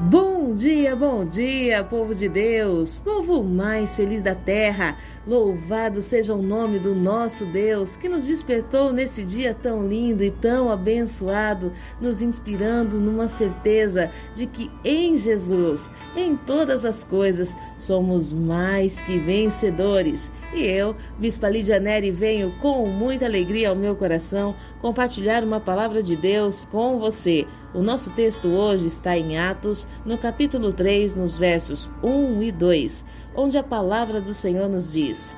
Bom dia, bom dia, povo de Deus, povo mais feliz da terra. Louvado seja o nome do nosso Deus que nos despertou nesse dia tão lindo e tão abençoado, nos inspirando numa certeza de que em Jesus, em todas as coisas, somos mais que vencedores. E eu, Bispa Lídia Neri, venho com muita alegria ao meu coração compartilhar uma palavra de Deus com você. O nosso texto hoje está em Atos, no capítulo 3, nos versos 1 e 2, onde a palavra do Senhor nos diz: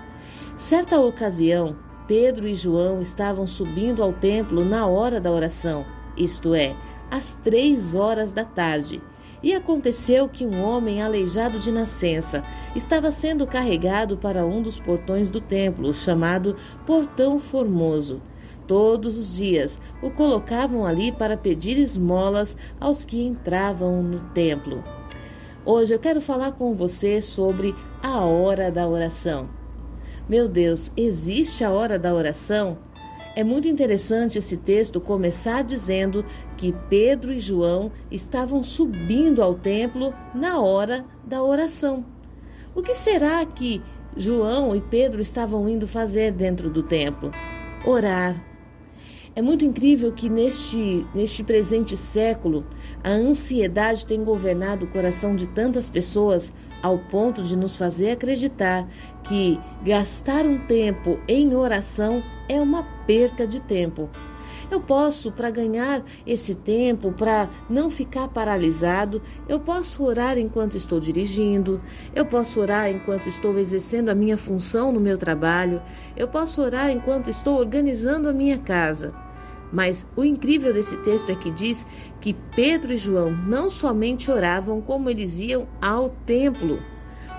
Certa ocasião, Pedro e João estavam subindo ao templo na hora da oração, isto é, às três horas da tarde. E aconteceu que um homem aleijado de nascença estava sendo carregado para um dos portões do templo, chamado Portão Formoso. Todos os dias o colocavam ali para pedir esmolas aos que entravam no templo. Hoje eu quero falar com você sobre a hora da oração. Meu Deus, existe a hora da oração? É muito interessante esse texto começar dizendo que Pedro e João estavam subindo ao templo na hora da oração. O que será que João e Pedro estavam indo fazer dentro do templo? Orar. É muito incrível que neste, neste presente século a ansiedade tem governado o coração de tantas pessoas ao ponto de nos fazer acreditar que gastar um tempo em oração é uma perca de tempo. Eu posso, para ganhar esse tempo, para não ficar paralisado, eu posso orar enquanto estou dirigindo, eu posso orar enquanto estou exercendo a minha função no meu trabalho, eu posso orar enquanto estou organizando a minha casa. Mas o incrível desse texto é que diz que Pedro e João não somente oravam, como eles iam ao templo.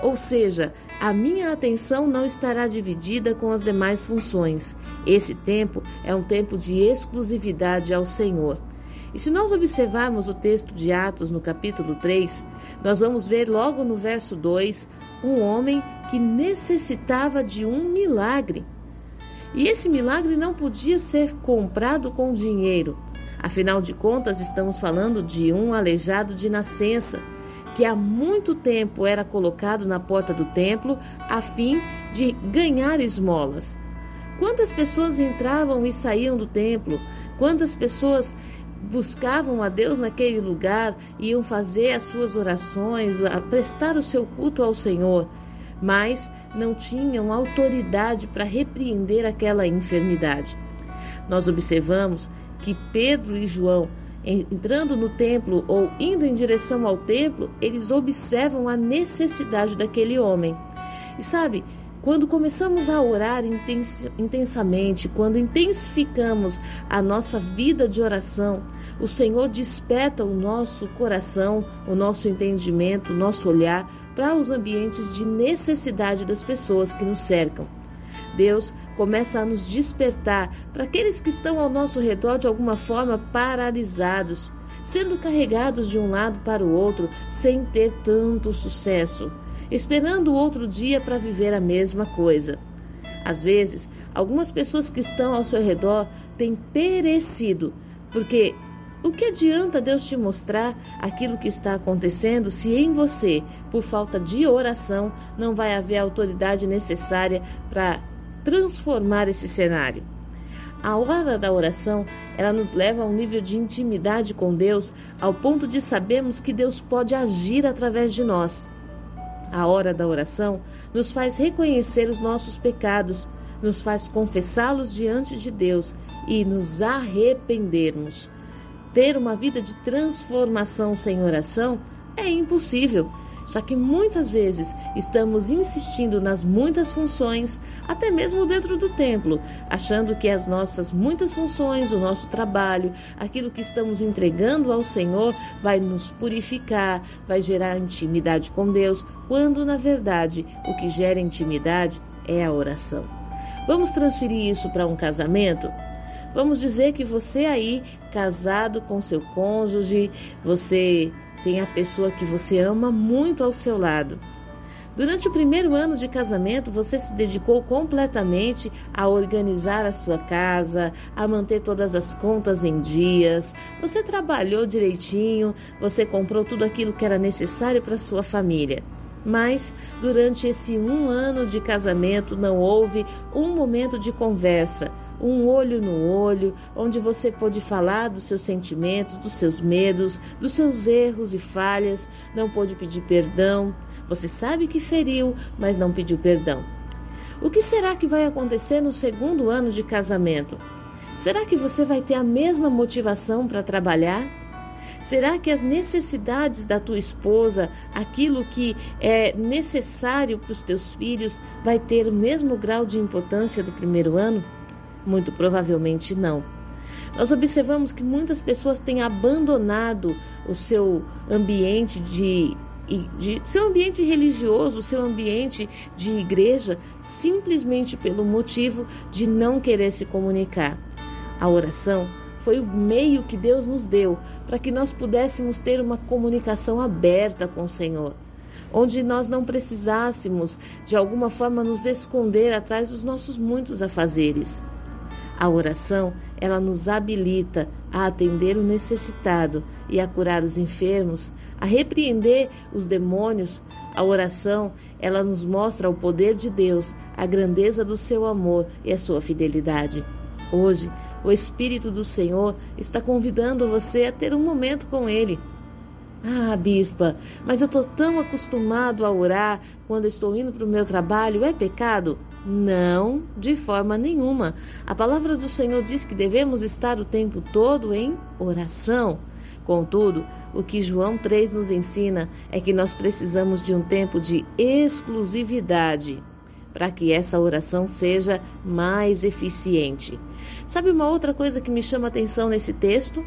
Ou seja, a minha atenção não estará dividida com as demais funções. Esse tempo é um tempo de exclusividade ao Senhor. E se nós observarmos o texto de Atos no capítulo 3, nós vamos ver logo no verso 2 um homem que necessitava de um milagre. E esse milagre não podia ser comprado com dinheiro. Afinal de contas, estamos falando de um aleijado de nascença, que há muito tempo era colocado na porta do templo a fim de ganhar esmolas. Quantas pessoas entravam e saíam do templo? Quantas pessoas buscavam a Deus naquele lugar, iam fazer as suas orações, prestar o seu culto ao Senhor? mas não tinham autoridade para repreender aquela enfermidade. Nós observamos que Pedro e João, entrando no templo ou indo em direção ao templo, eles observam a necessidade daquele homem. E sabe, quando começamos a orar intensamente, quando intensificamos a nossa vida de oração, o Senhor desperta o nosso coração, o nosso entendimento, o nosso olhar para os ambientes de necessidade das pessoas que nos cercam. Deus começa a nos despertar para aqueles que estão ao nosso redor de alguma forma paralisados, sendo carregados de um lado para o outro sem ter tanto sucesso esperando o outro dia para viver a mesma coisa. Às vezes, algumas pessoas que estão ao seu redor têm perecido, porque o que adianta Deus te mostrar aquilo que está acontecendo se em você, por falta de oração, não vai haver a autoridade necessária para transformar esse cenário? A hora da oração, ela nos leva a um nível de intimidade com Deus, ao ponto de sabermos que Deus pode agir através de nós. A hora da oração nos faz reconhecer os nossos pecados, nos faz confessá-los diante de Deus e nos arrependermos. Ter uma vida de transformação sem oração é impossível. Só que muitas vezes estamos insistindo nas muitas funções, até mesmo dentro do templo, achando que as nossas muitas funções, o nosso trabalho, aquilo que estamos entregando ao Senhor vai nos purificar, vai gerar intimidade com Deus, quando na verdade o que gera intimidade é a oração. Vamos transferir isso para um casamento? Vamos dizer que você aí, casado com seu cônjuge, você tem a pessoa que você ama muito ao seu lado. Durante o primeiro ano de casamento, você se dedicou completamente a organizar a sua casa, a manter todas as contas em dias. Você trabalhou direitinho, você comprou tudo aquilo que era necessário para sua família. Mas durante esse um ano de casamento não houve um momento de conversa, um olho no olho, onde você pôde falar dos seus sentimentos, dos seus medos, dos seus erros e falhas, não pôde pedir perdão. Você sabe que feriu, mas não pediu perdão. O que será que vai acontecer no segundo ano de casamento? Será que você vai ter a mesma motivação para trabalhar? Será que as necessidades da tua esposa, aquilo que é necessário para os teus filhos, vai ter o mesmo grau de importância do primeiro ano? Muito provavelmente não. Nós observamos que muitas pessoas têm abandonado o seu ambiente de, de seu ambiente religioso, seu ambiente de igreja, simplesmente pelo motivo de não querer se comunicar. A oração foi o meio que Deus nos deu para que nós pudéssemos ter uma comunicação aberta com o Senhor onde nós não precisássemos de alguma forma nos esconder atrás dos nossos muitos afazeres. A oração, ela nos habilita a atender o necessitado e a curar os enfermos, a repreender os demônios. A oração, ela nos mostra o poder de Deus, a grandeza do seu amor e a sua fidelidade. Hoje, o Espírito do Senhor está convidando você a ter um momento com Ele. Ah, bispa, mas eu estou tão acostumado a orar quando estou indo para o meu trabalho. É pecado? Não, de forma nenhuma. A palavra do Senhor diz que devemos estar o tempo todo em oração. Contudo, o que João 3 nos ensina é que nós precisamos de um tempo de exclusividade para que essa oração seja mais eficiente. Sabe uma outra coisa que me chama atenção nesse texto?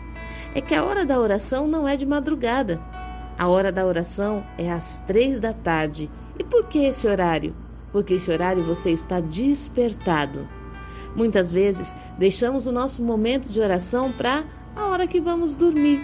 É que a hora da oração não é de madrugada. A hora da oração é às três da tarde. E por que esse horário? Porque esse horário você está despertado. Muitas vezes deixamos o nosso momento de oração para a hora que vamos dormir.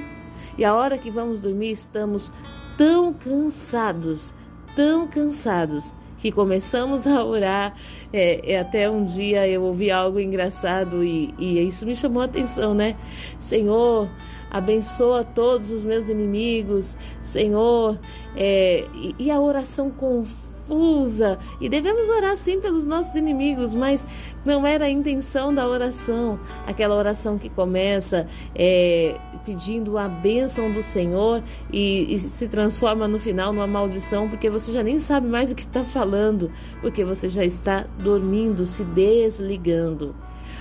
E a hora que vamos dormir estamos tão cansados, tão cansados, que começamos a orar. É, é, até um dia eu ouvi algo engraçado e, e isso me chamou a atenção, né? Senhor, abençoa todos os meus inimigos, Senhor. É, e, e a oração com confusa e devemos orar sim pelos nossos inimigos, mas não era a intenção da oração. Aquela oração que começa é, pedindo a bênção do Senhor e, e se transforma no final numa maldição, porque você já nem sabe mais o que está falando, porque você já está dormindo, se desligando.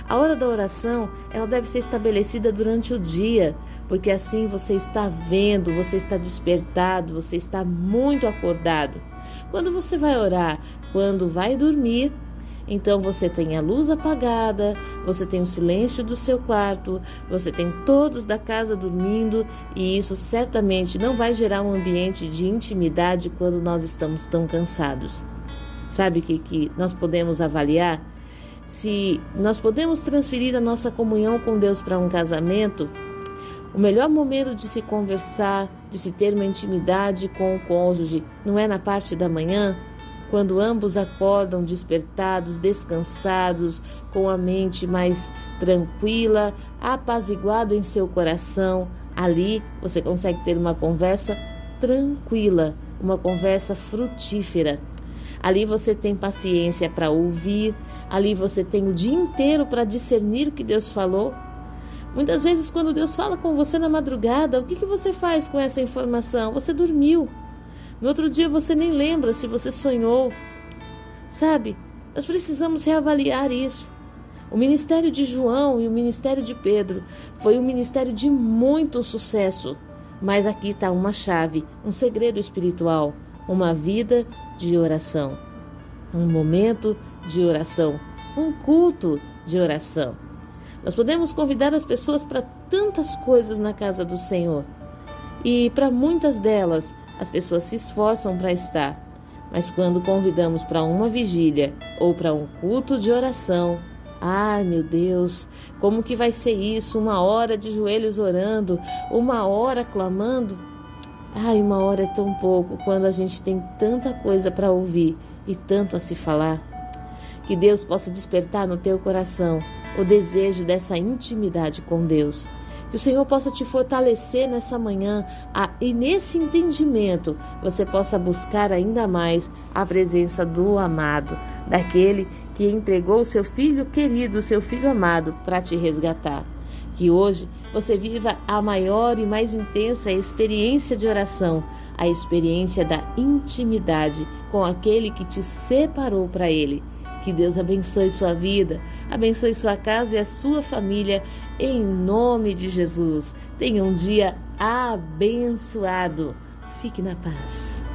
A hora da oração, ela deve ser estabelecida durante o dia, porque assim você está vendo, você está despertado, você está muito acordado. Quando você vai orar, quando vai dormir, então você tem a luz apagada, você tem o silêncio do seu quarto, você tem todos da casa dormindo e isso certamente não vai gerar um ambiente de intimidade quando nós estamos tão cansados. Sabe o que, que nós podemos avaliar? Se nós podemos transferir a nossa comunhão com Deus para um casamento, o melhor momento de se conversar, de se ter uma intimidade com o cônjuge, não é na parte da manhã? Quando ambos acordam despertados, descansados, com a mente mais tranquila, apaziguado em seu coração, ali você consegue ter uma conversa tranquila, uma conversa frutífera. Ali você tem paciência para ouvir, ali você tem o dia inteiro para discernir o que Deus falou Muitas vezes, quando Deus fala com você na madrugada, o que, que você faz com essa informação? Você dormiu. No outro dia você nem lembra se você sonhou. Sabe, nós precisamos reavaliar isso. O ministério de João e o ministério de Pedro foi um ministério de muito sucesso. Mas aqui está uma chave, um segredo espiritual: uma vida de oração, um momento de oração, um culto de oração. Nós podemos convidar as pessoas para tantas coisas na casa do Senhor. E para muitas delas, as pessoas se esforçam para estar. Mas quando convidamos para uma vigília ou para um culto de oração, ai meu Deus, como que vai ser isso? Uma hora de joelhos orando, uma hora clamando? Ai, uma hora é tão pouco quando a gente tem tanta coisa para ouvir e tanto a se falar. Que Deus possa despertar no teu coração o desejo dessa intimidade com Deus. Que o Senhor possa te fortalecer nessa manhã a, e nesse entendimento você possa buscar ainda mais a presença do amado, daquele que entregou o seu filho querido, o seu filho amado, para te resgatar. Que hoje você viva a maior e mais intensa experiência de oração, a experiência da intimidade com aquele que te separou para Ele. Que Deus abençoe sua vida, abençoe sua casa e a sua família, em nome de Jesus. Tenha um dia abençoado. Fique na paz.